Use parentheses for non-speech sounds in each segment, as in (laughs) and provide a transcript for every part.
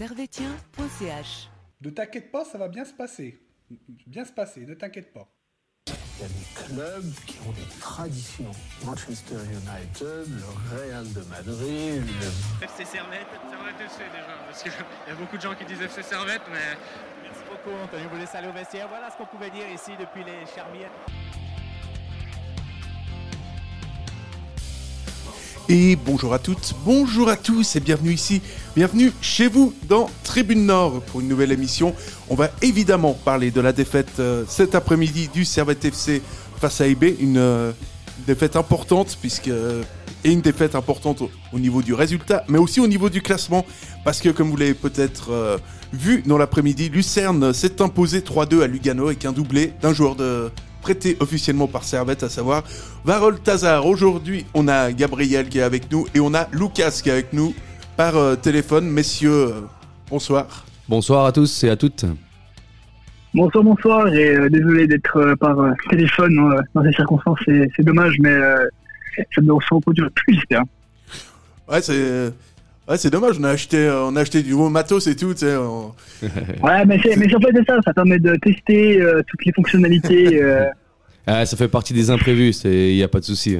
servetien.ch. Ne t'inquiète pas, ça va bien se passer. Bien se passer, ne t'inquiète pas. Il y a des clubs qui ont des traditions. Manchester United, le Real de Madrid, le... FC Servette, Servette FC déjà, parce qu'il y a beaucoup de gens qui disent FC Servette, mais... Merci beaucoup Anthony, vous laisse aller au vestiaire. Voilà ce qu'on pouvait dire ici depuis les Charmières. Et bonjour à toutes, bonjour à tous et bienvenue ici, bienvenue chez vous dans Tribune Nord pour une nouvelle émission. On va évidemment parler de la défaite euh, cet après-midi du Servette FC face à une euh, défaite importante puisque euh, et une défaite importante au, au, niveau du résultat, mais aussi au niveau du classement parce que comme vous l'avez peut-être vu dans l'après-midi, Lucerne s'est imposé 3-2 à Lugano avec un doublé d'un joueur de prêté officiellement par Servette, à savoir Varol Tazar. Aujourd'hui, on a Gabriel qui est avec nous et on a Lucas qui est avec nous par euh, téléphone. Messieurs, euh, bonsoir. Bonsoir à tous et à toutes. Bonsoir, bonsoir, et euh, désolé d'être euh, par euh, téléphone euh, dans ces circonstances, c'est dommage, mais euh, ça ne se reproduira plus, j'espère. Ouais, c'est. Ouais, c'est dommage, on a, acheté, euh, on a acheté du nouveau matos et tout, tu sais. on- (laughs) Ouais, mais c'est mais en fait, c'est ça, ça permet de tester euh, toutes les fonctionnalités. euh, (laughs) Ah, ça fait partie des imprévus, il n'y a pas de souci.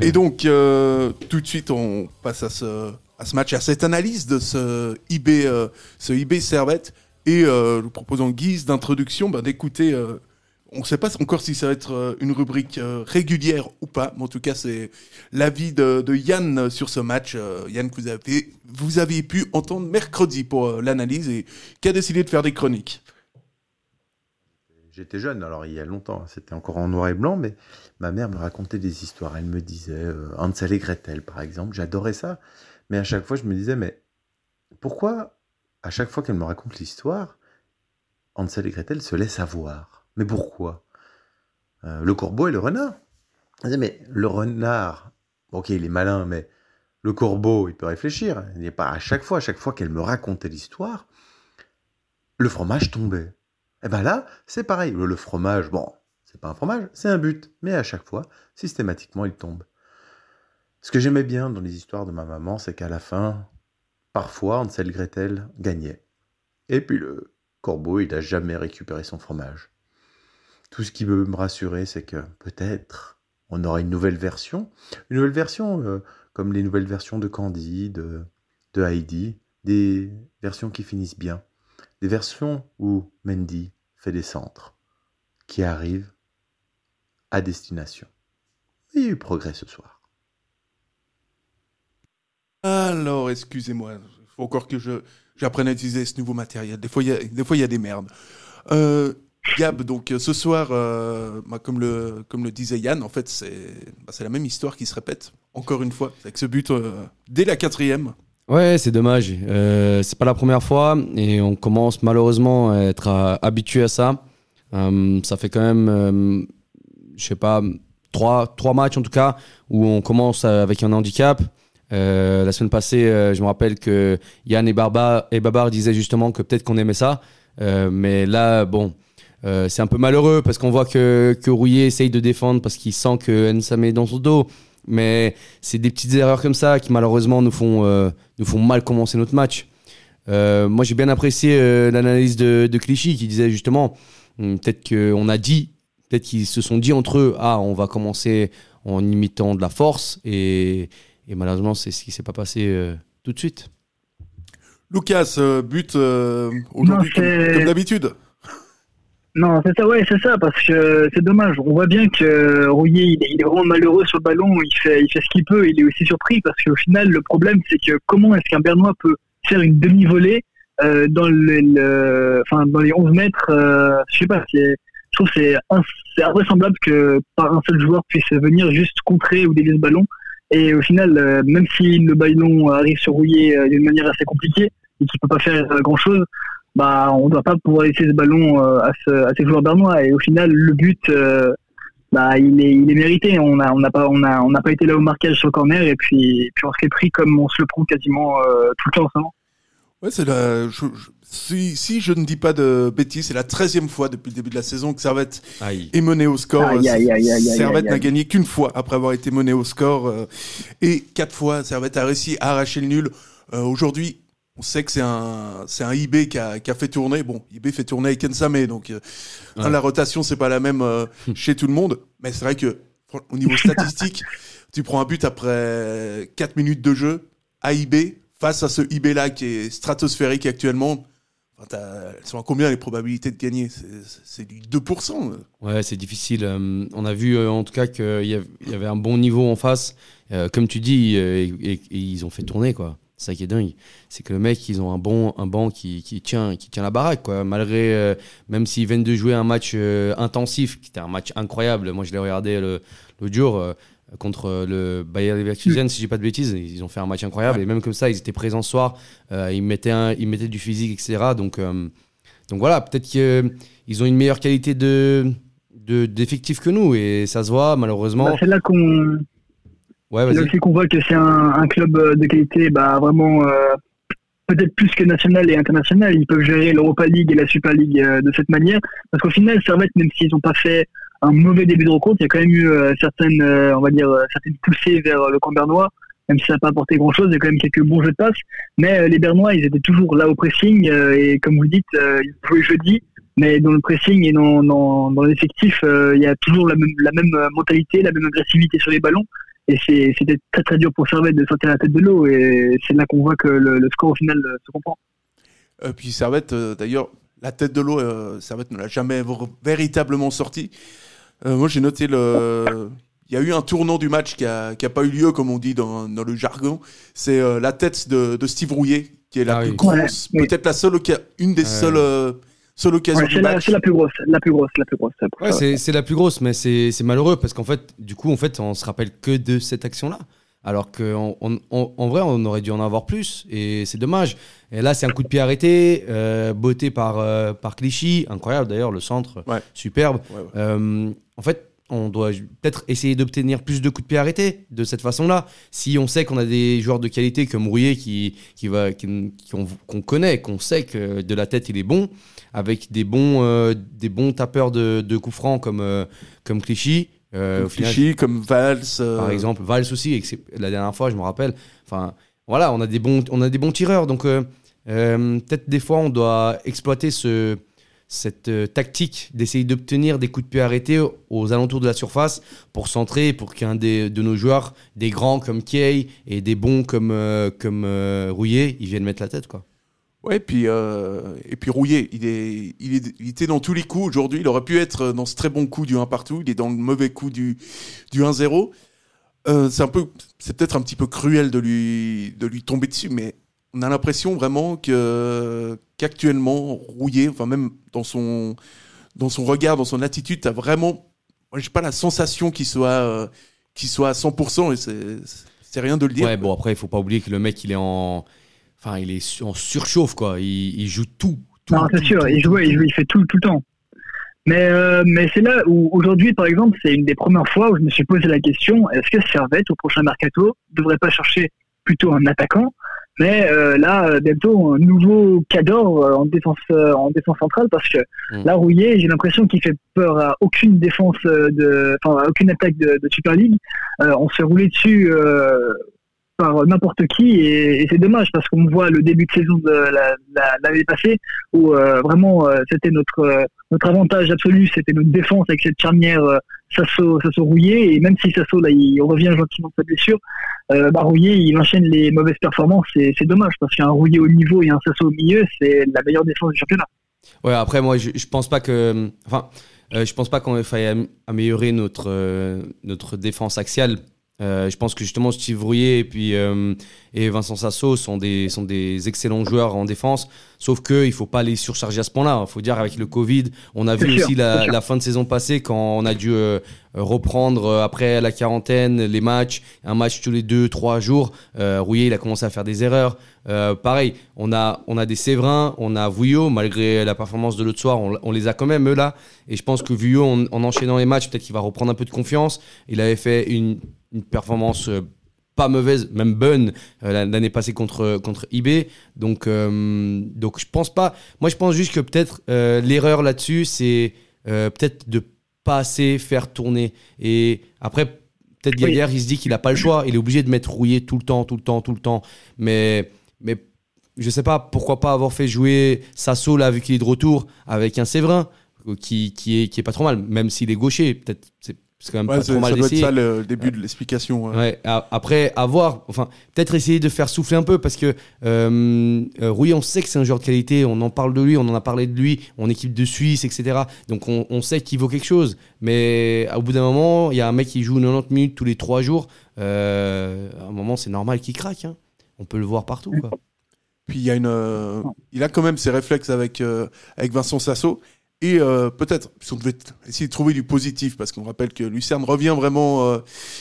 Et donc, euh, tout de suite, on passe à ce, à ce match, à cette analyse de ce IB, euh, ce IB Servette. Et euh, nous proposons en guise d'introduction ben, d'écouter. On ne sait pas encore si ça va être euh, une rubrique euh, régulière ou pas, mais en tout cas, c'est l'avis de, Yann sur ce match. Euh, Yann, que vous avez, vous avez pu entendre mercredi pour l'analyse et qui a décidé de faire des chroniques? J'étais jeune, alors il y a longtemps, hein, c'était encore en noir et blanc, mais ma mère me racontait des histoires. Elle me disait euh, Hansel et Gretel, par exemple, j'adorais ça. Mais à chaque fois, je me disais, mais pourquoi, à chaque fois qu'elle me raconte l'histoire, Hansel et Gretel se laissent avoir? Mais pourquoi? Euh, Le corbeau et le renard. Mais le renard, ok, il est malin, mais le corbeau, il peut réfléchir. Il n'est pas à chaque fois, à chaque fois qu'elle me racontait l'histoire, le fromage tombait. Et ben là, c'est pareil. Le, fromage, bon, c'est pas un fromage, c'est un but. Mais à chaque fois, systématiquement, il tombe. Ce que j'aimais bien dans les histoires de ma maman, c'est qu'à la fin, parfois, Hansel et Gretel gagnait. Et puis le corbeau, il n'a jamais récupéré son fromage. Tout ce qui veut me rassurer, c'est que peut-être on aura une nouvelle version. Une nouvelle version, euh, comme les nouvelles versions de Candy, de, Heidi, des versions qui finissent bien. Des versions où Mendy fait des centres qui arrivent à destination. Il y a eu progrès ce soir. Alors, excusez-moi, il faut encore que j'apprenne à utiliser ce nouveau matériel. Des, fois, il y a des merdes. Euh, Gab, donc euh, ce soir, euh, bah, comme, le, disait Yann, en fait, c'est bah, c'est la même histoire qui se répète, encore une fois, avec ce but euh, dès la quatrième. Ouais, c'est dommage. Euh, c'est pas la première fois et on commence malheureusement à être habitué à ça. Ça fait quand même, je sais pas, trois, matchs en tout cas où on commence avec un handicap. La semaine passée, je me rappelle que Yann et, Barba, et Babar disaient justement que peut-être qu'on aimait ça. Mais là, bon, euh, c'est un peu malheureux parce qu'on voit que, que Rouillet essaye de défendre parce qu'il sent que Nsame est dans son dos. Mais c'est des petites erreurs comme ça qui malheureusement nous font, euh, nous font mal commencer notre match. Euh, moi j'ai bien apprécié euh, l'analyse de, de Clichy qui disait justement hum, peut-être qu'on a dit, peut-être qu'ils se sont dit entre eux, ah on va commencer en imitant de la force et, et malheureusement c'est ce qui s'est pas passé euh, tout de suite. Lucas, but euh, aujourd'hui comme d'habitude. Non, c'est ça, ouais, c'est ça, parce que c'est dommage. On voit bien que Rouillet, il est, vraiment malheureux sur le ballon, il fait, il fait ce qu'il peut, il est aussi surpris, parce qu'au final, le problème, c'est que comment est-ce qu'un Bernois peut faire une demi-volée euh, dans, le, le- enfin, dans les 11 mètres euh, Je sais pas, je trouve c'est, c'est invraisemblable que par un seul joueur puisse venir juste contrer ou dévier ce ballon. Et au final, euh, même si le ballon arrive sur Rouillet euh, d'une manière assez compliquée et qu'il peut pas faire euh, grand-chose, bah on doit pas pouvoir laisser ce ballon euh, à, ce, à ces joueurs bernois et au final le but euh, bah il est il est mérité on n'a pas on a on n'a pas été là au marquage sur le corner et puis puis on se l'est pris comme on se le prend quasiment euh, tout le temps en ce moment. Ouais, c'est la. je- je- si, si je ne dis pas de bêtises, c'est la 13e fois depuis le début de la saison que Servette Aïe. est mené au score. Aïe, aïe, aïe, aïe, aïe, Servette aïe, n'a aïe. gagné qu'une fois après avoir été mené au score. euh, et quatre fois, Servette a réussi à arracher le nul. Euh, Aujourd'hui, on sait que c'est un, c'est un IB qui a, qui a fait tourner. Bon, IB fait tourner avec Ensame, donc euh, Ouais. la rotation c'est pas la même euh, chez tout le monde. Mais c'est vrai que au niveau statistique, (laughs) tu prends un but après 4 minutes de jeu à IB face à ce IB là qui est stratosphérique actuellement. Enfin, elles sont à combien les probabilités de gagner? C'est- du 2%. Ouais, c'est difficile. Euh, on a vu euh, en tout cas qu'il y, avait un bon niveau en face. Euh, comme tu dis, euh, et, et- et ils ont fait tourner quoi. C'est ça qui est dingue. C'est que le mec, ils ont un bon, un banc qui, qui tient, qui tient la baraque quoi. Malgré, euh, même s'ils viennent de jouer un match euh, intensif, qui était un match incroyable. Moi, je l'ai regardé le- l'autre jour. euh, contre le Bayer Leverkusen, si j'ai pas de bêtises, ils ont fait un match incroyable et même comme ça, ils étaient présents ce soir, ils mettaient un, ils mettaient du physique, etc. Donc, donc voilà, peut-être qu'ils ont une meilleure qualité de de- d'effectifs que nous et ça se voit malheureusement. Bah, c'est là qu'on ouais, là vas-y. aussi qu'on voit que c'est un, un club euh, de qualité bah, vraiment euh, peut-être plus que national et international. Ils peuvent gérer l'Europa League et la Super League euh, de cette manière. Parce qu'au final, Servette, même s'ils n'ont pas fait un mauvais début de rencontre, il y a quand même eu certaines, on va dire, certaines poussées vers le camp bernois. Même si ça n'a pas apporté grand-chose, il y a quand même quelques bons jeux de passe. Mais les Bernois, ils étaient toujours là au pressing. et comme vous dites, ils jouaient jeudi. Mais dans le pressing et dans, dans, dans l'effectif, il y a toujours la même, la même mentalité, la même agressivité sur les ballons. Et c'était très très dur pour Servette de sortir la tête de l'eau. Et c'est là qu'on voit que le, le score au final euh, se comprend. Euh, puis Servette, euh, d'ailleurs, la tête de l'eau, Servette ne l'a jamais véritablement sorti. Euh, moi, j'ai noté le. Il y a eu un tournant du match qui a, qui a pas eu lieu, comme on dit dans, dans le jargon. C'est euh, la tête de, de Steve Rouillet, qui est la Ah plus oui. grosse, Ouais, oui. peut-être la seule, une des Ouais. seules, seules occasions Ouais, du c'est la, match. c'est la plus grosse, la plus grosse, la plus grosse. Ouais, c'est c'est la plus grosse, mais c'est c'est malheureux parce qu'en fait, du coup, en fait, on se rappelle que de cette action-là. Alors qu'en on, on- en vrai, on aurait dû en avoir plus et c'est dommage. Et là, c'est un coup de pied arrêté, euh, botté par, euh, par Clichy, incroyable d'ailleurs, le centre, Ouais. superbe. Ouais, ouais. Euh, en fait, on doit peut-être essayer d'obtenir plus de coups de pied arrêtés de cette façon-là. Si on sait qu'on a des joueurs de qualité comme Rouillet qui, qui va, qui- qu'on connaît, qu'on sait que de la tête il est bon, avec des bons, euh, des bons tapeurs de, de coups francs comme, euh, comme Clichy. euh, Comme final, Clichy, comme Valls. par exemple, Valls aussi, et la dernière fois, je me rappelle. Enfin, voilà, on a des bons, on a des bons tireurs. Donc, peut-être des fois, on doit exploiter ce, cette euh, tactique d'essayer d'obtenir des coups de pied arrêtés aux, alentours de la surface pour centrer, pour qu'un de nos joueurs, des grands comme Kay et des bons comme, euh, comme euh, Rouillet, ils viennent mettre la tête. Quoi. Ouais, puis, euh, et puis Rouillet, il, est, il, était dans tous les coups aujourd'hui. Il aurait pu être dans ce très bon coup du 1 partout. Il est dans le mauvais coup du, du 1-0. Euh, c'est un peu, c'est peut-être un petit peu cruel de lui, de lui tomber dessus, mais on a l'impression vraiment que qu'actuellement Rouillet, enfin même dans son, dans son regard, dans son attitude, t'as vraiment, moi, j'ai pas la sensation qu'il soit, euh, qu'il soit à 100% et c'est, c'est rien de le dire. Ouais, bon, après, il faut pas oublier que le mec, il est en. Enfin, il est en surchauffe, quoi. Il, il joue tout. tout Non, c'est sûr, tout, il joue, il fait tout, tout le temps. Mais, euh, mais c'est là où aujourd'hui, par exemple, c'est une des premières fois où je me suis posé la question est-ce que Servette, au prochain mercato, devrait pas chercher plutôt un attaquant Mais euh, là, euh, bientôt, un nouveau cadre euh, en défense, euh, en défense centrale, parce que Mm. là, Rouillet, j'ai l'impression qu'il fait peur à aucune défense de, enfin, à aucune attaque de, de Super League. Euh, on se fait rouler dessus. euh, par n'importe qui et, et c'est dommage parce qu'on voit le début de saison de la- la- l'année passée où euh, vraiment euh, c'était notre euh, notre avantage absolu c'était notre défense avec cette charnière euh, Sasso Sasso Rouillé et même si Sasso là il revient gentiment de sa blessure euh, bah, il enchaîne les mauvaises performances et c'est dommage parce qu'un Rouillé au niveau et un Sasso au milieu c'est la meilleure défense du championnat Ouais, après, moi, je, je pense pas que. Enfin, euh, je pense pas qu'on faille am- améliorer notre, euh, notre défense axiale. Euh, je pense que justement Steve Rouillet et puis euh, et Vincent Sasso sont des sont des excellents joueurs en défense. Sauf que il faut pas les surcharger à ce point-là. Il faut dire avec le Covid, on a vu sûr, aussi la, fin de saison passée quand on a dû euh, reprendre après la quarantaine les matchs, un match tous les deux trois jours. Rouillet il a commencé à faire des erreurs. Pareil, on a on a des Séverins, on a Vouillot malgré la performance de l'autre soir, on, on les a quand même eux là. Et je pense que Vouillot en, en enchaînant les matchs, peut-être qu'il va reprendre un peu de confiance. Il avait fait une, une performance euh, pas mauvaise, même bonne euh, l'année passée contre contre IB. Donc euh, donc je pense pas. Moi je pense juste que peut-être euh, l'erreur là-dessus c'est peut-être de pas assez faire tourner. Et après peut-être derrière il se dit qu'il a pas le choix, il est obligé de mettre rouillé tout le temps, tout le temps, tout le temps. Mais mais je sais pas pourquoi pas avoir fait jouer Sasso là vu qu'il est de retour avec un Séverin qui, qui est qui est pas trop mal même s'il est gaucher peut-être c'est c'est quand même Ouais, pas trop mal ça doit être ça le début de l'explication. ouais. Ouais, a- après, avoir, enfin, peut-être essayer de faire souffler un peu parce que euh, euh, on sait que c'est un joueur de qualité, on en parle de lui, on en a parlé de lui, on équipe de Suisse, etc. Donc on, on sait qu'il vaut quelque chose. Mais au bout d'un moment, il y a un mec qui joue 90 minutes tous les trois jours. euh, à un moment, c'est normal qu'il craque. hein. On peut le voir partout. Quoi. Puis il y a une, euh, il a quand même ses réflexes avec euh, avec Vincent Sasso. Et euh, peut-être, si on devait essayer de trouver du positif, parce qu'on rappelle que Lucerne revient vraiment. euh,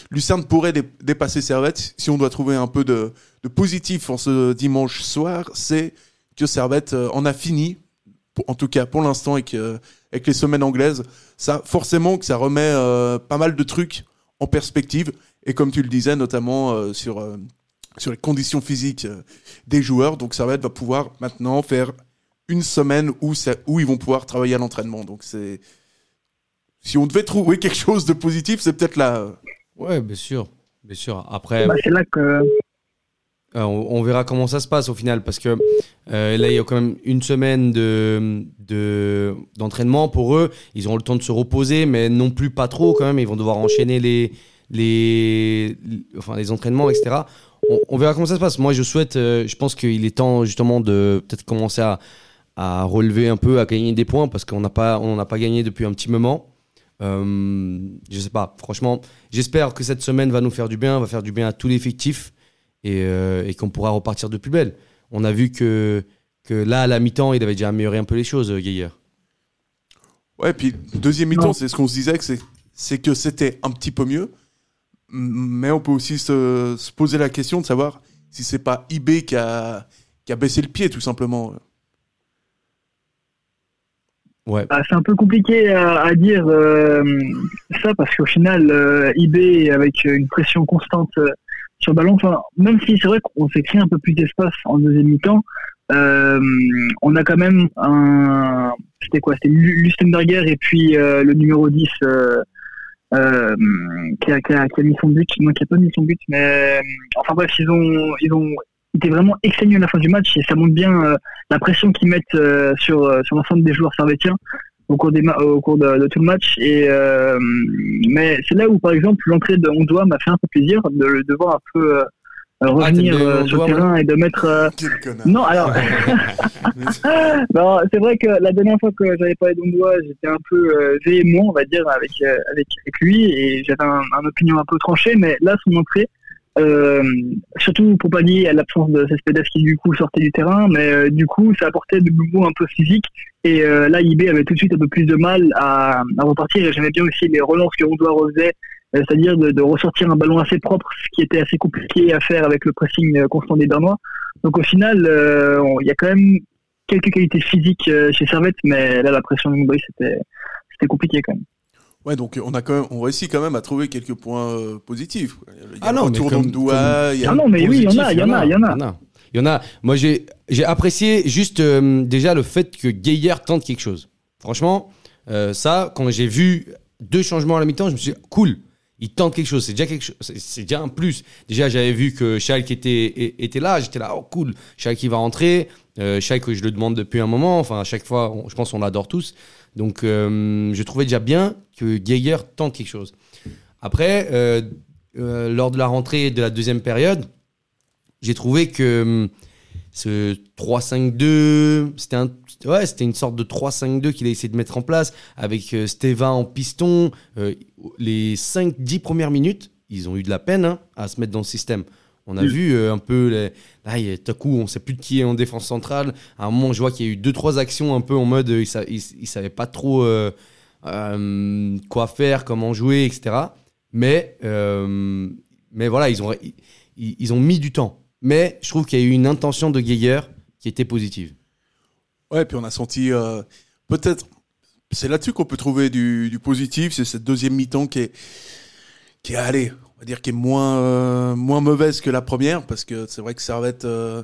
Lucerne pourrait dé- dépasser Servette. Si on doit trouver un peu de, positif en ce dimanche soir, c'est que Servette euh, en a fini, en tout cas pour l'instant, avec, les semaines anglaises. Ça, forcément, que ça remet pas mal de trucs en perspective. Et comme tu le disais, notamment sur, sur les conditions physiques des joueurs. Donc Servette va pouvoir maintenant faire une semaine où, ça- où ils vont pouvoir travailler à l'entraînement. Donc c'est si on devait trouver quelque chose de positif, c'est peut-être là. Ouais, bien sûr. Bien sûr. Après, Bah, c'est là que. Euh, on, verra comment ça se passe au final parce que euh, là il y a quand même une semaine de de- d'entraînement pour eux ils auront le temps de se reposer mais non plus pas trop quand même ils vont devoir enchaîner les les, les- enfin les entraînements etc on, on verra comment ça se passe moi je souhaite euh, je pense qu'il est temps justement de peut-être commencer à à relever un peu à gagner des points parce qu'on n'a pas on n'a pas gagné depuis un petit moment euh, je sais pas franchement j'espère que cette semaine va nous faire du bien va faire du bien à tout l'effectif et, euh, et qu'on pourra repartir de plus belle. On a vu que, que là, à la mi-temps, il avait déjà amélioré un peu les choses, Gaillard. Ouais, puis deuxième mi-temps, c'est ce qu'on se disait, que c'est, c'est que c'était un petit peu mieux. Mais on peut aussi se, se poser la question de savoir si c'est pas IB qui a, qui a baissé le pied, tout simplement. Ouais. Bah, c'est un peu compliqué à, à dire euh, ça parce qu'au final, euh, IB avec une pression constante euh, sur ballon, enfin, même si c'est vrai qu'on s'est créé un peu plus d'espace en deuxième mi-temps, euh, on a quand même un. C'était quoi C'était Lu- Lustenberger et puis euh, le numéro 10 euh, euh, qui, a, qui, a, qui a mis son but, non, qui a pas mis son but, mais euh, enfin bref, ils ont, ils ont été vraiment excellents à la fin du match et ça montre bien euh, la pression qu'ils mettent euh, sur, euh, sur l'ensemble des joueurs servétiens au cours, des ma- au cours de, de tout le match. Et, euh, mais c'est là où, par exemple, l'entrée de Ondoa m'a fait un peu plaisir de, de voir un peu euh, revenir t'aimes bien euh, sur le terrain et de mettre. euh, non, alors, (laughs) non, c'est vrai que la dernière fois que j'avais parlé d'Ondoa, j'étais un peu euh, véhément, on va dire, avec, euh, avec, avec lui, et j'avais un, un opinion un peu tranchée, mais là, son entrée, euh, surtout pour pallier à l'absence de Cespedes qui du coup sortait du terrain, mais euh, du coup ça apportait de nouveau un peu physique et euh, là IB avait tout de suite un peu plus de mal à, repartir et j'aimais bien aussi les relances que Ondoa refaisait, euh, c'est-à-dire de, ressortir un ballon assez propre, ce qui était assez compliqué à faire avec le pressing constant des Bernois. Donc au final, il y a quand même quelques qualités physiques chez Servette, mais là la pression de c'était c'était compliqué quand même. Ouais, donc on a quand même, on réussit quand même à trouver quelques points euh, positifs. quoi. Il y a Ah non, retour comme- d'Ondoa, il y a- Ah non, mais oui, il y en a, il y en a, il y en a. Il y en a. Moi, j'ai j'ai apprécié juste euh, déjà le fait que Gaillard tente quelque chose. Franchement, euh, ça, quand j'ai vu deux changements à la mi-temps, je me suis dit, cool, il tente quelque chose. C'est déjà quelque chose. C'est c'est déjà un plus. Déjà, j'avais vu que Schalke était, était là. J'étais là, oh cool, Schalke va rentrer. Euh, Schalke, je le demande depuis un moment. Enfin, à chaque fois, on- je pense qu'on l'adore tous. Donc, euh, je trouvais déjà bien que Geiger tente quelque chose. Après, euh, euh, lors de la rentrée de la deuxième période, j'ai trouvé que hum, ce 3-5-2, c'était une sorte de 3-5-2 qu'il a essayé de mettre en place avec Steva en piston. Les 5-10 premières minutes, ils ont eu de la peine hein, à se mettre dans le système. On a vu euh, un peu, les... là, il tout à coup, on sait plus de qui est en défense centrale. À un moment, je vois qu'il y a eu deux trois actions un peu en mode, euh, ils, ils savaient pas trop euh, quoi faire, comment jouer, etc. Mais, mais voilà, ils ont, ils, ils ont mis du temps. Mais je trouve qu'il y a eu une intention de Geiger qui était positive. Ouais, puis on a senti peut-être. C'est là-dessus qu'on peut trouver du, du positif. C'est cette deuxième mi-temps qui est, qui est allée, va dire, qui est moins, euh, moins mauvaise que la première, parce que c'est vrai que Servette, euh,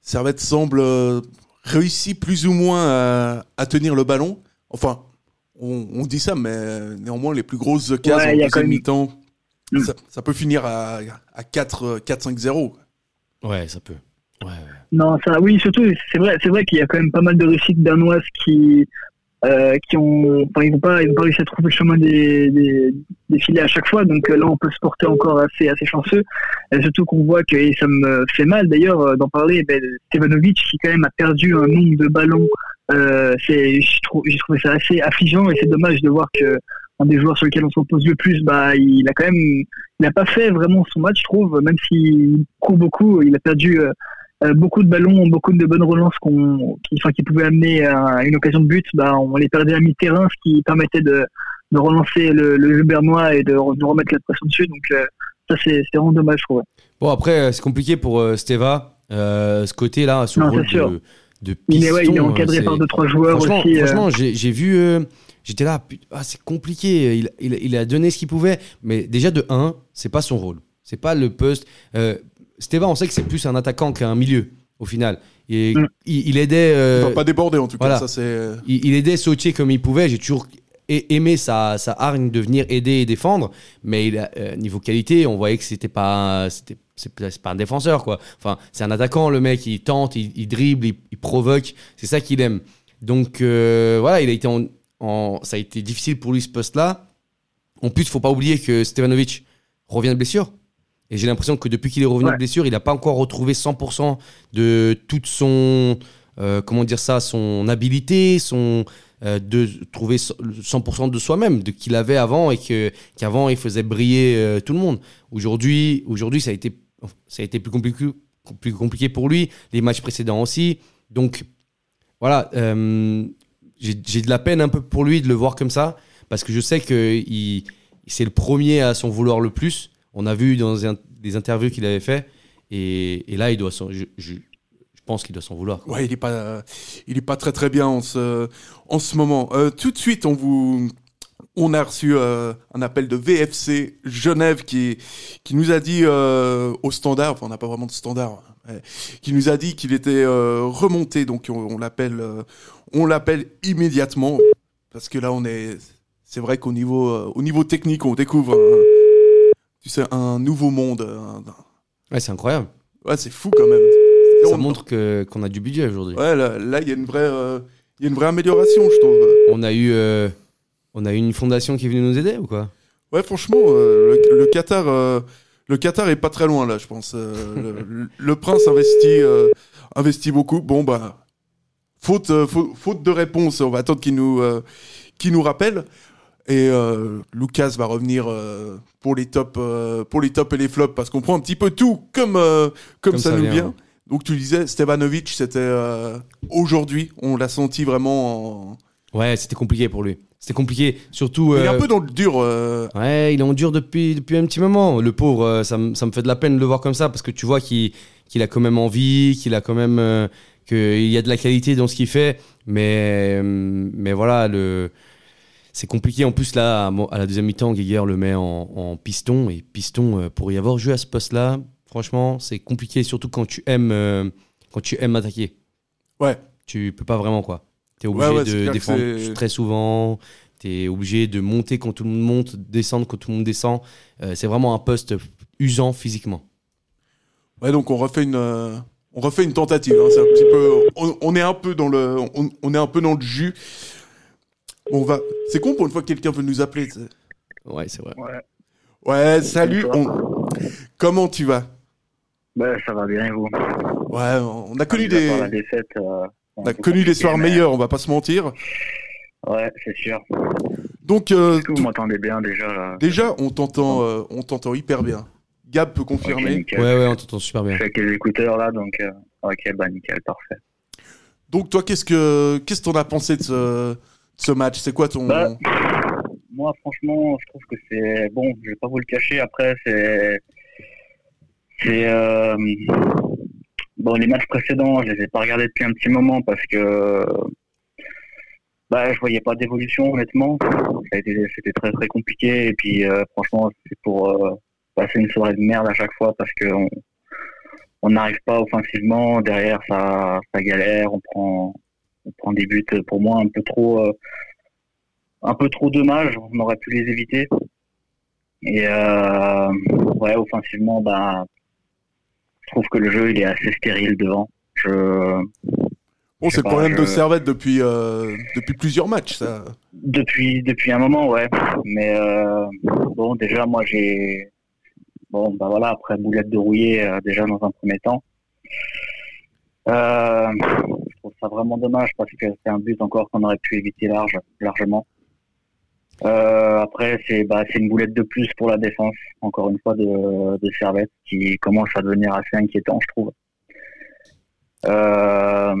Servette semble euh, réussir plus ou moins à, à tenir le ballon. Enfin, on, on dit ça, mais néanmoins, les plus grosses Ouais, y en deuxième même- mi-temps, Mm. ça, ça peut finir à, à 4, euh, 4-5-0. Ouais, ça peut. Ouais, ouais. Non, ça, oui, surtout, c'est vrai, c'est vrai qu'il y a quand même pas mal de réussites danoises qui, euh, qui ont, enfin, ils n'ont pas, ils ont pas réussi à trouver le chemin des, des, des filets à chaque fois. Donc euh, là, on peut se porter encore assez, assez chanceux. Et surtout qu'on voit que, et ça me fait mal d'ailleurs euh, d'en parler, ben, Stevanovic qui quand même a perdu un nombre de ballons. Euh, c'est, j'ai trouvé, trouvé ça assez affligeant et c'est dommage de voir que un des joueurs sur lesquels on se repose le plus, bah, il a quand même, il n'a pas fait vraiment son match, je trouve, même s'il court beaucoup, il a perdu euh, beaucoup de ballons, beaucoup de bonnes relances qu'on, qui, enfin, qui pouvaient amener à une occasion de but, bah, on les perdait à mi-terrain, ce qui permettait de, de relancer le, le jeu bernois et de, de remettre la pression dessus. Donc euh, ça, c'est, c'est vraiment dommage, je trouve. Bon, après, euh, c'est compliqué pour euh, Steva, euh, ce côté-là, ce Non, rôle de, de Il est, ouais, il est piston, encadré euh, par deux trois joueurs Franchement, aussi. euh, franchement, j'ai j'ai vu, euh, j'étais là, ah, c'est compliqué. Il, il, il a donné ce qu'il pouvait, mais déjà de 1, c'est pas son rôle. C'est pas le poste. Euh, Steva, on sait que c'est plus un attaquant qu'un milieu, au final. Et Mm. il, il aidait. euh, Il pas déborder en tout cas. Ça, c'est. il, il aidait Sautier comme il pouvait. J'ai toujours aimé sa, sa hargne de venir aider et défendre, mais il a, euh, niveau qualité, on voyait que c'était pas, c'était, pas- c'est pas un défenseur quoi. Enfin, c'est un attaquant, le mec, il tente, il, il dribble, il, il provoque. C'est ça qu'il aime. Donc euh, voilà, il a été en, en- ça a été difficile pour lui ce poste-là. En plus, faut pas oublier que Stevanovic revient de blessure. Et j'ai l'impression que depuis qu'il est revenu Ouais. de blessure, il n'a pas encore retrouvé 100% de toute son, euh, comment dire ça, son habilité, son, euh, de trouver so- 100% de soi-même, de qu'il avait avant et que qu'avant il faisait briller euh, tout le monde. Aujourd'hui, aujourd'hui ça a été, ça a été plus compliqué, plus compliqué pour lui. Les matchs précédents aussi. Donc voilà, euh, j'ai j'ai de la peine un peu pour lui de le voir comme ça parce que je sais que il, c'est le premier à s'en vouloir le plus. On a vu dans des interviews qu'il avait fait et, là il doit je, pense qu'il doit s'en vouloir. quoi. Ouais, il est pas, il est pas très très bien en ce, en ce moment. Euh, tout de suite, on vous, on a reçu euh, un appel de VFC Genève qui, nous a dit euh, au standard, enfin on n'a pas vraiment de standard, ouais, qui nous a dit qu'il était remonté, donc on, l'appelle, on l'appelle immédiatement parce que là on est, c'est vrai qu'au niveau, au niveau technique, on découvre, un, tu sais, un nouveau monde. un- Ouais, c'est incroyable. ouais, c'est fou quand même. Ça On- montre que qu'on a du budget aujourd'hui. Ouais, là, là, il y a une vraie, euh, il y a une vraie amélioration, je trouve. On a eu, euh, on a eu une fondation qui est venue nous aider ou quoi? Ouais, franchement, euh, le, le Qatar, euh, le Qatar est pas très loin là, je pense. Euh, le, le prince investit, euh, investit beaucoup. Bon bah, faute, euh, faute, faute de réponse, on va attendre qu'il nous, euh, qu'il nous rappelle. Et euh, Lucas va revenir euh, pour les tops, euh, pour les tops et les flops parce qu'on prend un petit peu tout comme, comme, Comme ça, ça nous vient. Donc tu disais, Stevanovic, c'était aujourd'hui, on l'a senti vraiment. En... Ouais, c'était compliqué pour lui. C'était compliqué, surtout. Il est un peu dans le dur. Ouais, il est en dur depuis, depuis un petit moment. Le pauvre, ça, me- ça me fait de la peine de le voir comme ça parce que tu vois qu'il qu'il a quand même envie, qu'il a quand même. qu'il y a de la qualité dans ce qu'il fait. Mais, mais voilà, le. C'est compliqué. En plus, là, à la deuxième mi-temps, Geiger le met en, en piston. Et piston, euh, pour y avoir joué à ce poste-là, franchement, c'est compliqué, surtout quand tu aimes, euh, quand tu aimes attaquer. Ouais. Tu peux pas vraiment, quoi. Tu es obligé Ouais, ouais, c'est de défendre très souvent. Tu es obligé de monter quand tout le monde monte, descendre quand tout le monde descend. Euh, c'est vraiment un poste usant physiquement. Ouais, donc on refait une, euh, on refait une tentative. hein, c'est un petit peu, on, on est un peu dans le, on, on est un peu dans le jus. On va, c'est con pour une fois que quelqu'un veut nous appeler. Ouais, c'est vrai. Ouais. Ouais, salut. On- Comment tu vas? Bah, ça va bien, et vous? Ouais, on a connu des, la défaite, euh, on a connu des soirs mais- meilleurs. On va pas se mentir. Ouais, c'est sûr. Donc euh, Est-ce que vous tout- m'entendez bien déjà là déjà, on t'entend, euh, on t'entend hyper bien. Gab peut Ok, confirmer. nickel. Ouais, ouais, on t'entend super Je bien. suis avec les écouteurs là, donc euh, ok, bah nickel, parfait. Donc toi, qu'est-ce que, qu'est-ce que t'en as pensé de ce, ce match C'est quoi ton Bah, Moi, franchement, je trouve que c'est bon. Je vais pas vous le cacher. Après, c'est c'est euh, bon. Les matchs précédents, je les ai pas regardés depuis un petit moment parce que bah, je voyais pas d'évolution honnêtement. C'était très très compliqué. Et puis, euh, franchement, c'est pour euh, passer une soirée de merde à chaque fois parce que on on n'arrive pas offensivement. Derrière, ça ça galère. On prend on prend des buts pour moi un peu trop. euh, un peu trop dommage, on aurait pu les éviter. Et euh, ouais, offensivement, bah, je trouve que le jeu il est assez stérile devant. Je Bon, c'est le problème de Servette depuis, euh, depuis plusieurs matchs, ça. depuis depuis un moment, ouais. Mais euh, bon, déjà moi j'ai bon bah voilà après boulette de rouillé euh, déjà dans un premier temps. Ça vraiment dommage parce que c'est un but encore qu'on aurait pu éviter large largement. Euh, après c'est bah c'est une boulette de plus pour la défense encore une fois de de Servette qui commence à devenir assez inquiétant je trouve. Euh,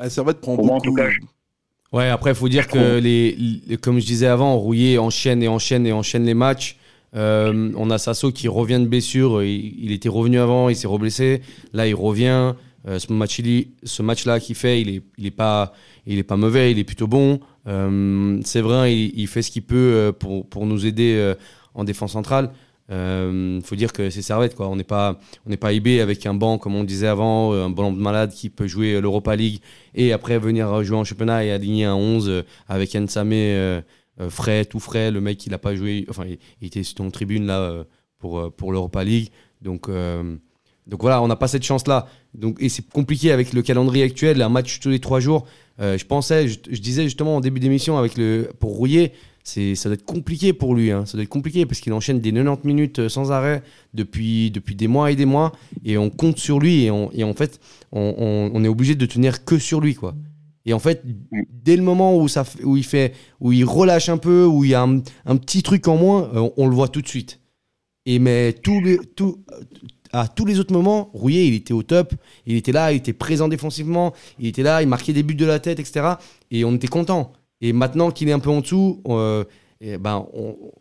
Ouais, Servette prend Pour moi, en beaucoup. tout cas, je- Ouais, après, il faut dire Je que, les- comme je disais avant, Rouillé enchaîne et enchaîne et enchaîne les matchs. Euh, on a Sasso qui revient de blessure. Il, il était revenu avant, il s'est reblessé. Là, il revient. Euh, ce match ce match-là qu'il fait, il est, il est pas, mauvais, il est plutôt bon. Euh, Séverin, il, fait ce qu'il peut euh, pour, nous aider euh, en défense centrale. Il faut dire que c'est Servette, quoi. On n'est pas, on n'est IB avec un banc, comme on disait avant, un banc de malade qui peut jouer l'Europa League et après venir jouer en championnat et aligner un 11 euh, avec Nsame frais, tout frais. Le mec, il n'a pas joué, enfin, il, il était en tribune là pour, l'Europa League. Donc, donc voilà, on n'a pas cette chance-là. Donc, et c'est compliqué avec le calendrier actuel, un match tous les trois jours. Euh, je pensais, je, disais justement en début d'émission avec le pour Rouillet, c'est ça doit être compliqué pour lui. Hein. Ça doit être compliqué parce qu'il enchaîne des 90 minutes euh, sans arrêt depuis, depuis des mois et des mois et on compte sur lui et, en fait on, est obligé de tenir que sur lui quoi. Et en fait, dès le moment où, ça, où, il fait, où il relâche un peu, où il y a un, petit truc en moins, euh, on, le voit tout de suite. Et mais les, tout, à tous les autres moments, Rouillet, il était au top. Il était là, il était présent défensivement. Il était là, il marquait des buts de la tête, etc. Et on était content. Et maintenant qu'il est un peu en dessous, eh ben,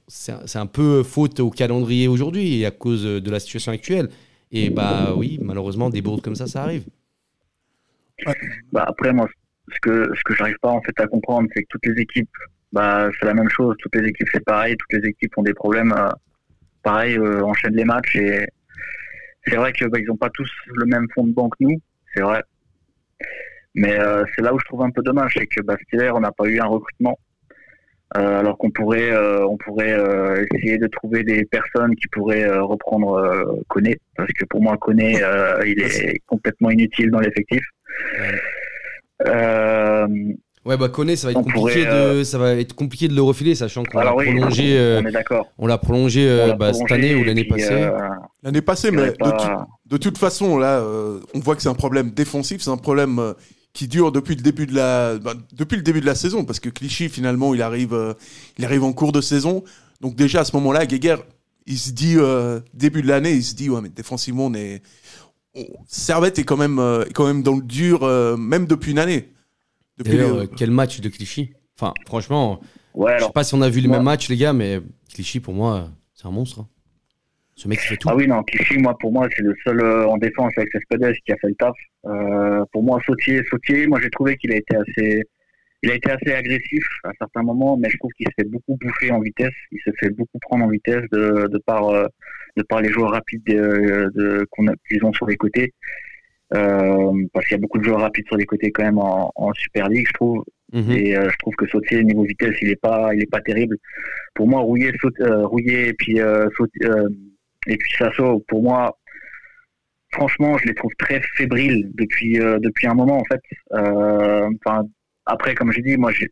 c'est un- peu faute au calendrier aujourd'hui et à cause de la situation actuelle. Et bah oui, malheureusement, des bourdes comme ça, ça arrive. Bah après moi ce que ce que j'arrive pas en fait à comprendre c'est que toutes les équipes bah c'est la même chose toutes les équipes c'est pareil toutes les équipes ont des problèmes euh, pareil euh, enchaînent les matchs et c'est vrai que bah, ils ont pas tous le même fond de banque que nous c'est vrai. Mais euh, c'est là où je trouve un peu dommage c'est que bah, cet hiver on n'a pas eu un recrutement. Euh, alors qu'on pourrait euh, on pourrait euh, essayer de trouver des personnes qui pourraient euh, reprendre Koné parce que pour moi Koné il est complètement inutile dans l'effectif. Euh, Ouais, bah Koné, ça va être On compliqué pourrait, de, ça va être compliqué de le refiler, sachant qu'on l'a oui, prolongé, euh, on est d'accord. on l'a prolongé euh, On l'a bah, cette prolongé, année ou et l'année passée. euh, L'année passée, mais de, pas- tout- de toute façon, là, euh, on voit que c'est un problème défensif, c'est un problème euh, qui dure depuis le début de la, bah, depuis le début de la saison, parce que Clichy, finalement, il arrive, euh, il arrive en cours de saison. Donc déjà à ce moment-là, Guéguer, il se dit euh, début de l'année, il se dit ouais, mais défensivement, on est, on- Servette est quand même, euh, quand même dans le dur, euh, même depuis une année. Depuis D'ailleurs, les- euh, quel match de Clichy? Enfin, franchement, Ouais, je sais alors, pas si on a vu les moi- mêmes matchs, les gars, mais Clichy, pour moi, c'est un monstre. hein. Ce mec, il fait tout. ah oui, non, Clichy, moi, pour moi, c'est le seul euh, en défense avec Cespedes qui a fait le taf. Euh, pour moi, Sautier, Sautier, moi, j'ai trouvé qu'il a été assez, il a été assez agressif à certains moments, mais je trouve qu'il se fait beaucoup bouffer en vitesse. Il se fait beaucoup prendre en vitesse de, de par, euh, de par les joueurs rapides de, de- qu'on a- qu'ils ont sur les côtés. Euh, parce qu'il y a beaucoup de joueurs rapides sur les côtés quand même en, en Super League, je trouve. Mhm. Et euh, je trouve que Sautier niveau vitesse, il est pas, il est pas terrible. Pour moi, Rouillé, Saut- euh, Rouillé et puis euh, Saut- euh, et puis Sasso, pour moi, franchement, je les trouve très fébriles depuis euh, depuis un moment en fait. Euh, Enfin, après, comme j'ai dit, moi j'ai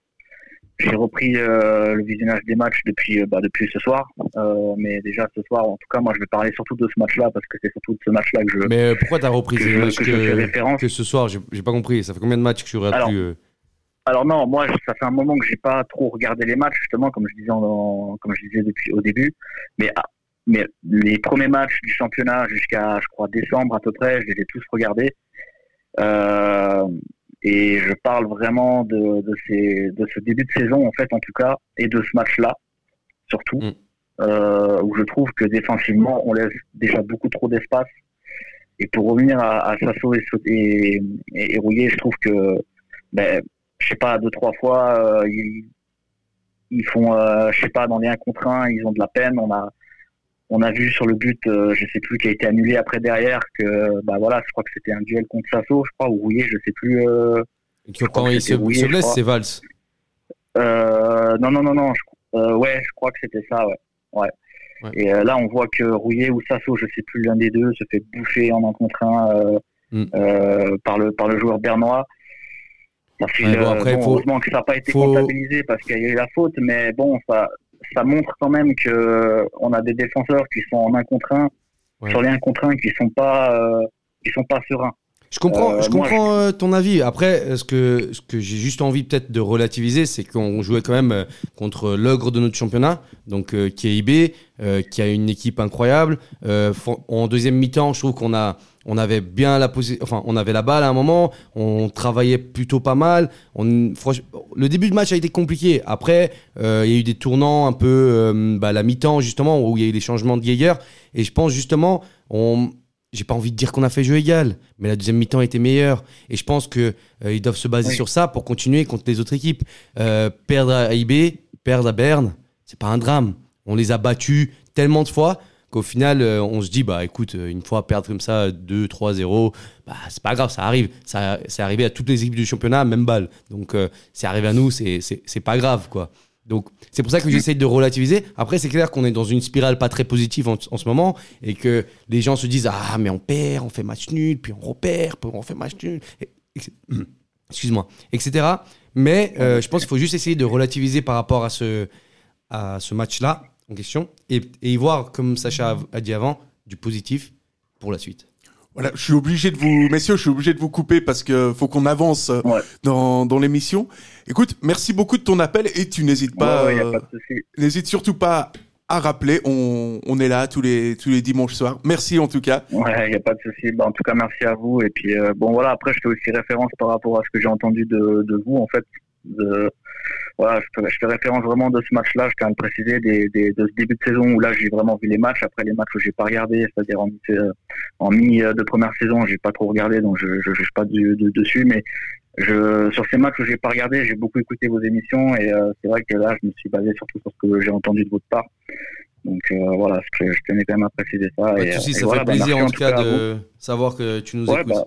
j'ai repris euh, le visionnage des matchs depuis euh, bah, depuis ce soir. Euh, mais déjà ce soir, en tout cas, moi je vais parler surtout de ce match-là parce que c'est surtout de ce match-là que je Mais pourquoi t'as repris que ces je, matchs que ce soir? J'ai pas compris. Ça fait combien de matchs que tu regardes Alors, plus Alors non, moi ça fait un moment que j'ai pas trop regardé les matchs justement, comme je disais en- comme je disais depuis au début. Mais ah, mais les premiers matchs du championnat jusqu'à je crois décembre à peu près, je les ai tous regardés. Euh, et je parle vraiment de, de, ces, de ce début de saison en fait en tout cas et de ce match-là surtout Mm. euh, où je trouve que défensivement on laisse déjà beaucoup trop d'espace. Et pour revenir à, à Sasso et, et, et, et Rouillet, je trouve que ben, je sais pas, deux, trois fois, euh, ils, ils font, euh, je sais pas, dans les 1 contre 1, ils ont de la peine. On a, on a vu sur le but, euh, je sais plus, qui a été annulé après derrière, que, bah voilà, je crois que c'était un duel contre Sasso, je crois, ou Rouillet, je sais plus. Euh, crois Quand il se, Rouillet, se je blesse, c'est Valls. euh, non, non, non, non, je, euh, ouais, je crois que c'était ça, ouais. ouais. Ouais. Et euh, là, on voit que Rouillet ou Sasso, je sais plus, l'un des deux, se fait bouffer en un contre un. Mm. par le par le joueur bernois. Ça fait, Ouais, bon, après, bon, faut- heureusement que ça n'a pas été faut- comptabilisé parce qu'il y a eu la faute, mais bon, ça ça montre quand même que on a des défenseurs qui sont en un contre un Ouais. sur les un contre un qui sont pas euh, qui sont pas sereins. Je comprends, Euh, je moi, comprends euh, ton avis. Après, ce que, ce que j'ai juste envie peut-être de relativiser, c'est qu'on jouait quand même euh, contre l'ogre de notre championnat, donc euh, qui est IB, euh, qui a une équipe incroyable. En deuxième mi-temps, je trouve qu'on a, on avait bien la posi- enfin, on avait la balle à un moment, on travaillait plutôt pas mal. On, le début de match a été compliqué. Après, il y a eu des tournants un peu, bah, la mi-temps justement, où il y a eu des changements de Geiger. Et je pense justement, on, j'ai pas envie de dire qu'on a fait jeu égal, mais la deuxième mi-temps était meilleure. Et je pense que euh, ils doivent se baser Oui. sur ça pour continuer contre les autres équipes. Euh, perdre à IB, perdre à Berne, c'est pas un drame. On les a battus tellement de fois qu'au final, euh, on se dit, bah écoute, euh, une fois perdre comme ça 2, 3, 0, bah c'est pas grave, ça arrive. Ça, c'est arrivé à toutes les équipes du championnat, même balle. Donc c'est arrivé à nous, c'est, c'est, c'est pas grave, quoi. Donc c'est pour ça que j'essaye de relativiser. Après, c'est clair qu'on est dans une spirale pas très positive en, ce moment et que les gens se disent Ah, mais on perd, on fait match nul, puis on repère, puis on fait match nul. (clears throat) Excuse-moi, etc. Mais euh, je pense qu'il faut juste essayer de relativiser par rapport à ce, match-là en question et, y voir, comme Sacha a dit avant, du positif pour la suite. Voilà, je suis obligé de vous, messieurs, je suis obligé de vous couper parce que faut qu'on avance euh, Ouais. dans, dans l'émission. Écoute, merci beaucoup de ton appel et tu n'hésites pas, Ouais, y euh, pas n'hésite surtout pas à rappeler. On, on est là tous les tous les dimanches soirs. Merci en tout cas. Ouais, il n'y a pas de souci. Bah, en tout cas, merci à vous. Et puis, euh, bon, voilà, après, je fais aussi référence par rapport à ce que j'ai entendu de, de vous, en fait. De, voilà, je fais, je fais référence vraiment de ce match-là, je tiens à le préciser, des, des, de ce début de saison où là, j'ai vraiment vu les matchs. Après, les matchs où j'ai pas regardé, c'est-à-dire en, en mi euh, de première saison, j'ai pas trop regardé, donc je je juge pas du, de- dessus. Mais je, sur ces matchs où j'ai pas regardé, j'ai beaucoup écouté vos émissions et euh, c'est vrai que là, je me suis basé surtout sur ce que j'ai entendu de votre part. Donc euh, voilà, je, je tenais quand même à préciser ça. Pas et, souci, et ça voilà, fait bah, plaisir merci en tout cas de savoir que tu nous Ouais, écoutes. bah,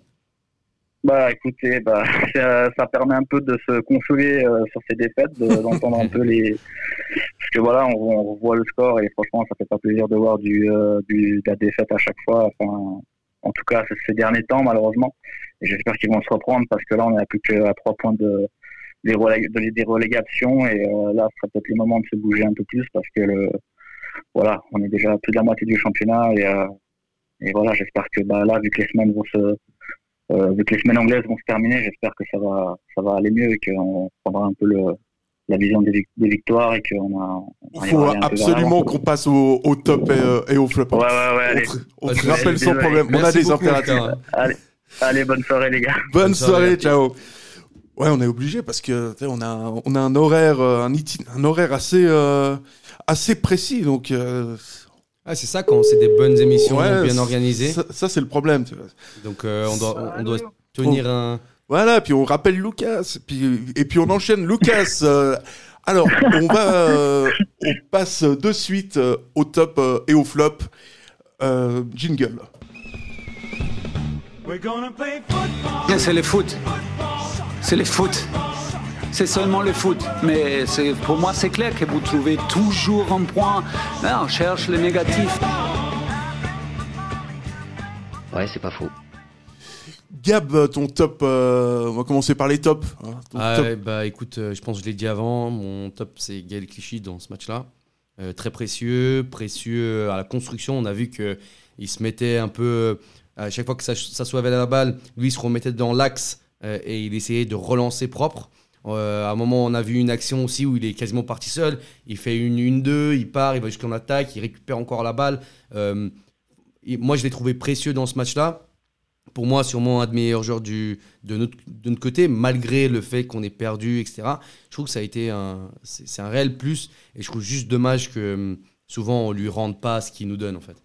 bah écoutez, bah, (laughs) ça, ça permet un peu de se consoler euh, sur ces défaites, de- d'entendre un peu les. Parce que voilà, on, on revoit le score et franchement, ça fait pas plaisir de voir du, euh, du, de la défaite à chaque fois. Enfin, en tout cas, ces- derniers temps, malheureusement. Et j'espère qu'ils vont se reprendre parce que là, on est à plus qu'à trois points de, des, relég- de- des relégations et euh, là, ce sera peut-être le moment de se bouger un peu plus parce que le, voilà, on est déjà plus de la moitié du championnat et, euh, et voilà, j'espère que bah, là, vu que les semaines vont se euh, vu que les semaines anglaises vont se terminer, j'espère que ça va, ça va aller mieux et qu'on prendra un peu le, la vision des, vic- des victoires et qu'on a. on Il faut absolument qu'on passe au, au top et, euh, et au flop. Ouais, ouais, ouais, allez. On, on te rappelle sans problème. On a des beaucoup, impératifs. Allez, allez, bonne soirée, les gars. Bonne Bonne soirée. soirée, ciao. Ouais, on est obligé parce que on a on a un horaire euh, un, iti- un horaire assez euh, assez précis donc euh, Ah, c'est ça quand c'est des bonnes émissions ouais, bien organisées. Ça, ça, c'est le problème. tu vois. Donc euh, on, doit, on doit tenir un. Voilà, puis on rappelle Lucas, puis, et puis on enchaîne Lucas. (laughs) euh, alors, on va, euh, on passe de suite euh, au top euh, et au flop. Euh, jingle. C'est le foot. C'est le foot. C'est seulement le foot. Mais pour moi, c'est clair que vous trouvez toujours un point. Non, on cherche le négatif. Ouais, c'est pas faux. Gab, ton top, euh, on va commencer par les tops. hein, ton Ah, top. bah écoute, euh, je pense que je l'ai dit avant, mon top c'est Gaël Clichy dans ce match-là. Euh, très précieux, précieux à la construction. On a vu que il se mettait un peu, à chaque fois que ça, ça soulevait la balle, lui il se remettait dans l'axe euh, et il essayait de relancer propre. Euh, à un moment, on a vu une action aussi où il est quasiment parti seul. Il fait une 1-2, il part, il va jusqu'en attaque, il récupère encore la balle. Euh, et moi, je l'ai trouvé précieux dans ce match-là. Pour moi, sûrement un des meilleurs joueurs du, de, notre, de notre côté, malgré le fait qu'on ait perdu, etc. Je trouve que ça a été un, c'est c'est un réel plus. Et je trouve juste dommage que hum, souvent on lui rende pas ce qu'il nous donne en fait.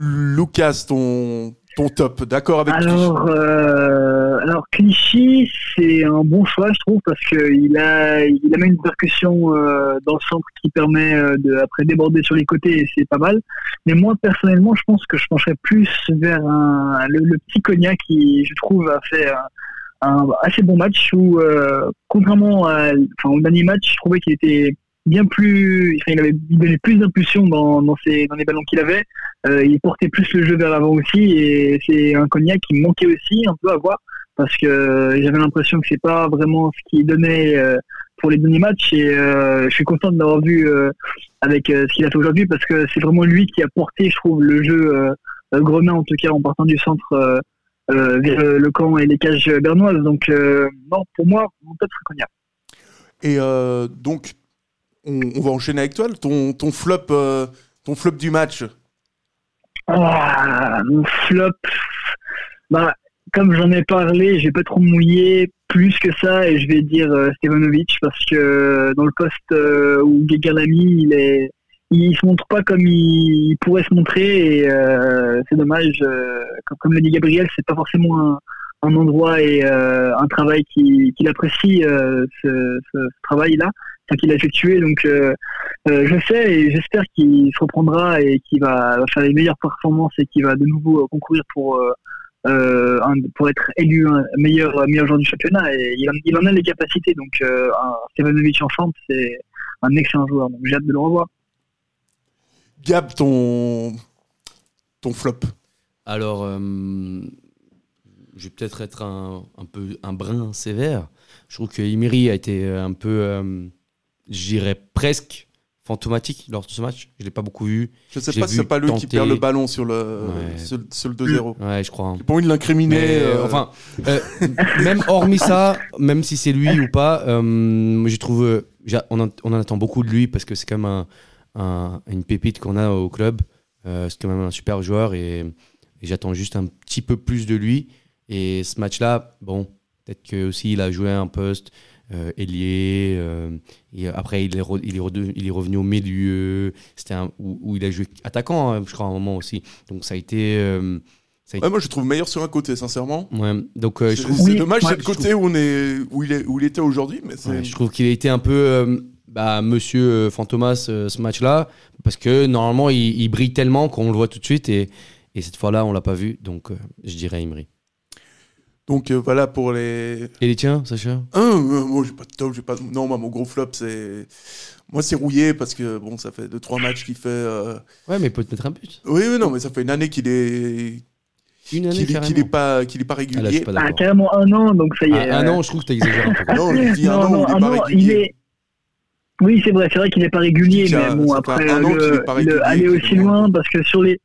Lucas, ton, ton top, d'accord avec Alors, euh, alors Clichy, c'est un bon choix, je trouve, parce qu'il a, il a mis une percussion euh, dans le centre qui permet euh, de après déborder sur les côtés et c'est pas mal. Mais moi, personnellement, je pense que je pencherais plus vers le, petit Cognac qui, je trouve, a fait un, assez bon match où, euh, contrairement au dernier match, je trouvais qu'il était bien plus, il avait il donnait plus d'impulsion dans, dans, les ballons qu'il avait. Il portait plus le jeu vers l'avant aussi, et c'est un cognac qui manquait aussi un peu à voir parce que j'avais l'impression que c'est pas vraiment ce qu'il donnait euh, pour les derniers matchs et euh, je suis content de l'avoir vu euh, avec euh, ce qu'il a fait aujourd'hui parce que c'est vraiment lui qui a porté, je trouve, le jeu euh, euh, Grenin en tout cas en partant du centre euh, euh, vers euh, le camp et les cages bernoises. Donc euh, non, pour moi, mon top Cognac. Et euh, donc, on, on va enchaîner avec toi. Ton, ton, flop, euh, ton flop du match? Ah, mon flop, bah, comme j'en ai parlé, j'ai pas trop mouillé plus que ça et je vais dire euh, Stevanovic parce que euh, dans le poste euh, où Gegalami, il est, il se montre pas comme il, pourrait se montrer et euh, c'est dommage. comme, comme l'a dit Gabriel, c'est pas forcément un, endroit et un travail qui- qu'il apprécie ce, travail-là, enfin, qu'il a effectué. Donc je sais et j'espère qu'il se reprendra et qu'il va, faire les meilleures performances et qu'il va de nouveau concourir pour euh, un- pour être élu un meilleur meilleur joueur du championnat. Et il en, il en a les capacités. Donc euh, Stevanovic en forme, c'est un excellent joueur. Donc j'ai hâte de le revoir. Gab, ton, ton flop Alors, euh, je vais peut-être être un, un peu un brin sévère. Je trouve que Imiri a été euh, un peu, euh, j'irais presque fantomatique lors de ce match. Je l'ai pas beaucoup vu. Je sais J'ai pas si c'est pas lui qui perd le ballon sur le, Ouais. sur, sur le 2-0. Ouais, je crois. hein. J'ai pas envie de l'incriminer. Euh, Enfin, euh, même hormis ça, même si c'est lui ou pas, euh, je trouve, on, en, on en attend beaucoup de lui parce que c'est quand même un, un- une pépite qu'on a au club. Euh, c'est quand même un super joueur et, et j'attends juste un petit peu plus de lui. Et ce match-là, bon, peut-être que aussi il a joué un poste euh, ailier. euh, et après, il est, re- il, est rede- il est revenu au milieu. C'était un- où, où il a joué attaquant, hein, je crois, à un moment aussi. Donc ça a été. euh, ça a été- ouais, moi, je le trouve meilleur sur un côté, sincèrement. Ouais, donc euh, je C'est trouve, c'est Oui, dommage, c'est le côté où, on est, où, il est, où il était aujourd'hui. Mais c'est- ouais, je trouve qu'il a été un peu euh, bah, monsieur Fantomas euh, ce match-là, parce que normalement il, il brille tellement qu'on le voit tout de suite, et, et cette fois-là on l'a pas vu, donc euh, je dirais Imri. Donc euh, voilà pour les. Et les tiens, Sacha Un, euh, moi, j'ai pas de top, j'ai pas. Non, moi, mon gros flop, c'est. Moi, c'est rouillé parce que bon, ça fait 2-3 matchs qu'il fait. euh, Ouais, mais il peut te mettre un but. Oui, oui, non, mais ça fait une année qu'il est. Une année Qu'il est, qu'il carrément. est pas, qu'il est pas Ah là, je régulier. suis pas Ah, d'accord. carrément un an, donc ça y est. Ah, un euh, an, je trouve que t'exagères un peu. non, je dis un non, an non, il est un pas an, régulier. il est. Oui, c'est vrai, c'est vrai qu'il n'est pas régulier, mais bon, ça fait après, un an le, est pas régulier, le- aller aussi est loin, parce que sur les.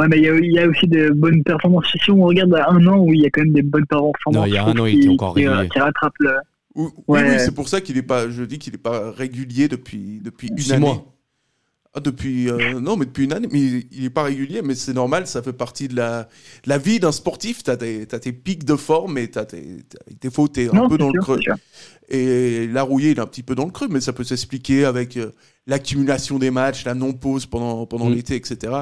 Ouais, mais il y, a, il y a aussi de bonnes performances. Si on regarde à un an, où il y a quand même des bonnes performances. Non, il y a un an, il était encore qui, régulier. Qui rattrape le. Oui, oui, Ouais. oui, c'est pour ça qu'il est pas. Je dis qu'il est pas régulier depuis depuis une Six année. mois. Ah, depuis euh, non, mais depuis une année. Mais il- il est pas régulier, mais c'est normal. Ça fait partie de la la vie d'un sportif. T'as des t'as tes pics de forme et t'as tes des où t'es un Non, peu dans le creux. Et là, Rouillé, il est un petit peu dans le creux, mais ça peut s'expliquer avec euh, l'accumulation des matchs, la non-pause pendant, pendant Mm. l'été, etc.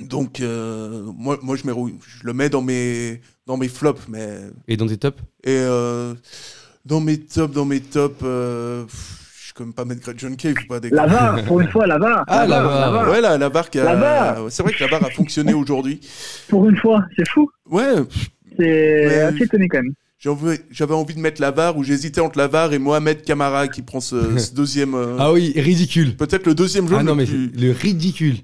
Donc, euh, moi, moi je, mets Rouillé- je le mets dans mes, dans mes flops, mais. Et dans tes tops? Et euh, dans mes tops, dans mes tops, euh, je vais quand même pas mettre Greg John Cave, faut pas déconner. La VAR, pour une fois, la VAR. Ah, la VAR. Ouais, la, la barre a-. C'est vrai que la barre a fonctionné (laughs) aujourd'hui. Pour une fois, c'est fou. Ouais, C'est Mais- assez étonné quand même. j'avais envie de mettre la barre où j'hésitais entre la barre et Mohamed Camara qui prend ce, ce (laughs) deuxième. euh, Ah oui, ridicule. Peut-être le deuxième jaune Ah non, mais plus- le ridicule.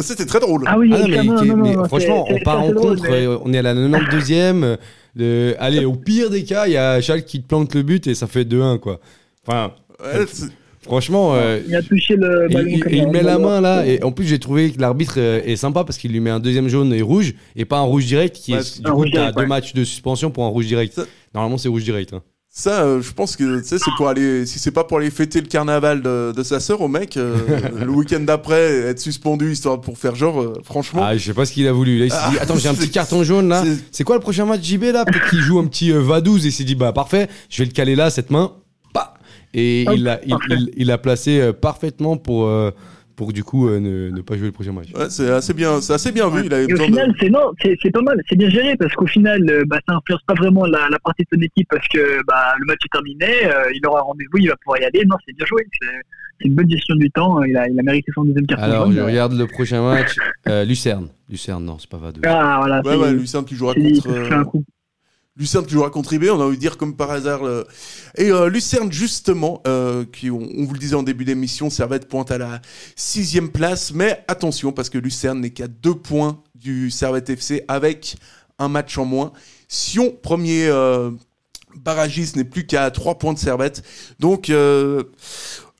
C'était très drôle. Ah oui, Ah non, mais, non, mais non, franchement, on part en contre, mais- euh, on est à la 92e. euh, le- allez, au pire des cas, il y a Schalke qui te plante le but et ça fait 2-1, quoi. Enfin, Ouais, c'est- franchement, euh, Il a touché le ballon. il, et met la main là, et en plus j'ai trouvé que l'arbitre euh, est sympa parce qu'il lui met un deuxième jaune et rouge, et pas un rouge direct qui Ouais, est, du coup t'as deux matchs de suspension pour un rouge direct. Normalement c'est rouge direct. hein. Ça, euh, je pense que tu sais, c'est pour aller. Si c'est pas pour aller fêter le carnaval de, de sa sœur au mec, euh, (laughs) le week-end d'après, être suspendu histoire pour faire genre, euh, franchement. Ah, je sais pas ce qu'il a voulu. Là, il s'est dit, Ah, attends, j'ai un (laughs) petit carton jaune là. c'est- quoi le prochain match JB là? Peut-être qu'il joue un petit euh, Vadouze et il s'est dit, bah parfait, je vais le caler là, cette main. Bah et il l'a il, il- il l'a placé euh, parfaitement pour, euh, pour du coup euh, ne, ne pas jouer le prochain match. Ouais, c'est assez bien, c'est assez bien vu. Il Et au final, de. c'est non, c'est c'est pas mal, c'est bien géré parce qu'au final, euh, bah, ça influence pas vraiment la, la partie de son équipe parce que bah, le match est terminé, euh, il aura rendez-vous, il va pouvoir y aller. Non, c'est bien joué, c'est c'est une bonne gestion du temps. Il a, il a mérité son deuxième carton Alors, jaune. je regarde le prochain match. Euh, Lucerne. Lucerne, non, c'est pas Vadouze. Ah voilà, Ouais, c'est- ouais, Lucien qui jouera contre. un euh, coup. Lucerne toujours à contribuer, on a envie de dire comme par hasard. le- Et euh, Lucerne justement, euh, qui on, vous le disait en début d'émission, Servette pointe à la sixième place, mais attention parce que Lucerne n'est qu'à deux points du Servette FC avec un match en moins. Sion premier euh, barragiste n'est plus qu'à trois points de Servette, donc. euh,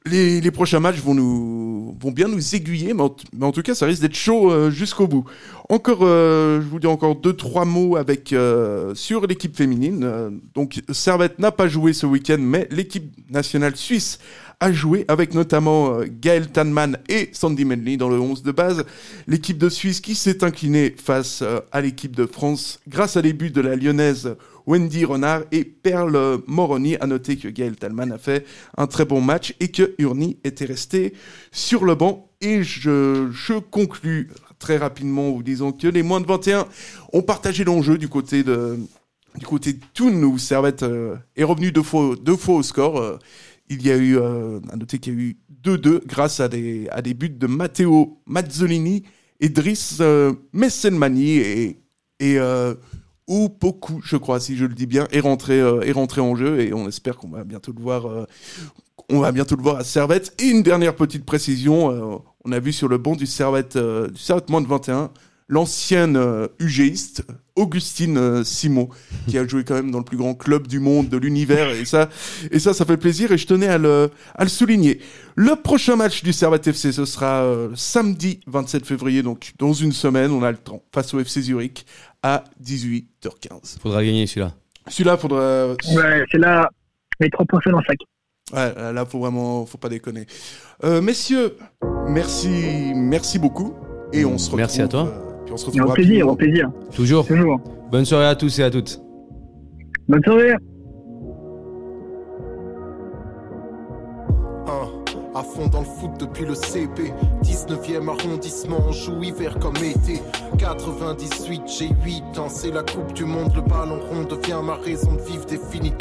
les, prochains matchs vont nous vont bien nous aiguiller, mais en, t- mais en tout cas, ça risque d'être chaud euh, jusqu'au bout. Encore, euh, je vous dis encore deux trois mots avec euh, sur l'équipe féminine. Euh, donc, Servette n'a pas joué ce week-end, mais l'équipe nationale suisse a joué avec notamment euh, Gaël Tanman et Sandy Medley dans le 11 de base. L'équipe de Suisse qui s'est inclinée face euh, à l'équipe de France grâce à des buts de la lyonnaise Wendy Renard et Perle Moroni. À noter que Gaël Talman a fait un très bon match et que Urni était resté sur le banc. Et je, je conclus très rapidement en vous disant que les moins de 21 ont partagé l'enjeu du côté de du côté de Thun où Servette euh, est revenu deux fois, deux fois au score. Il y a eu, euh, à noter qu'il y a eu 2-2 grâce à des, à des buts de Matteo Mazzolini et Driss euh, Messelmani et, et euh, Opoku, je crois, si je le dis bien, est rentré, euh, est rentré en jeu et on espère qu'on va bientôt le voir. euh, on va bientôt le voir à Servette. Et une dernière petite précision, euh, on a vu sur le banc du Servette, du Servette moins de 21, l'ancienne euh, UGiste, Augustine euh, Simon, qui a joué quand même dans le plus grand club du monde, de l'univers, et ça, et ça, ça fait plaisir, et je tenais à le, à le souligner. Le prochain match du Servette FC, ce sera euh, samedi 27 février, donc dans une semaine, on a le temps, face au FC Zurich, à 18h15. Faudra gagner celui-là. Celui-là, faudra... Ouais, c'est là, les trois points dans le sac. Ouais, là, faut vraiment, faut pas déconner. Euh, messieurs, merci, merci beaucoup. Et on se retrouve. Merci à toi. On se Et retrouve au plaisir, au plaisir. Toujours. Toujours. Bonne soirée à tous et à toutes. Bonne soirée. À fond dans le foot depuis le CP 19e arrondissement, on joue hiver comme été 98, j'ai 8 ans, c'est la coupe du monde Le ballon rond devient ma raison de vivre Des films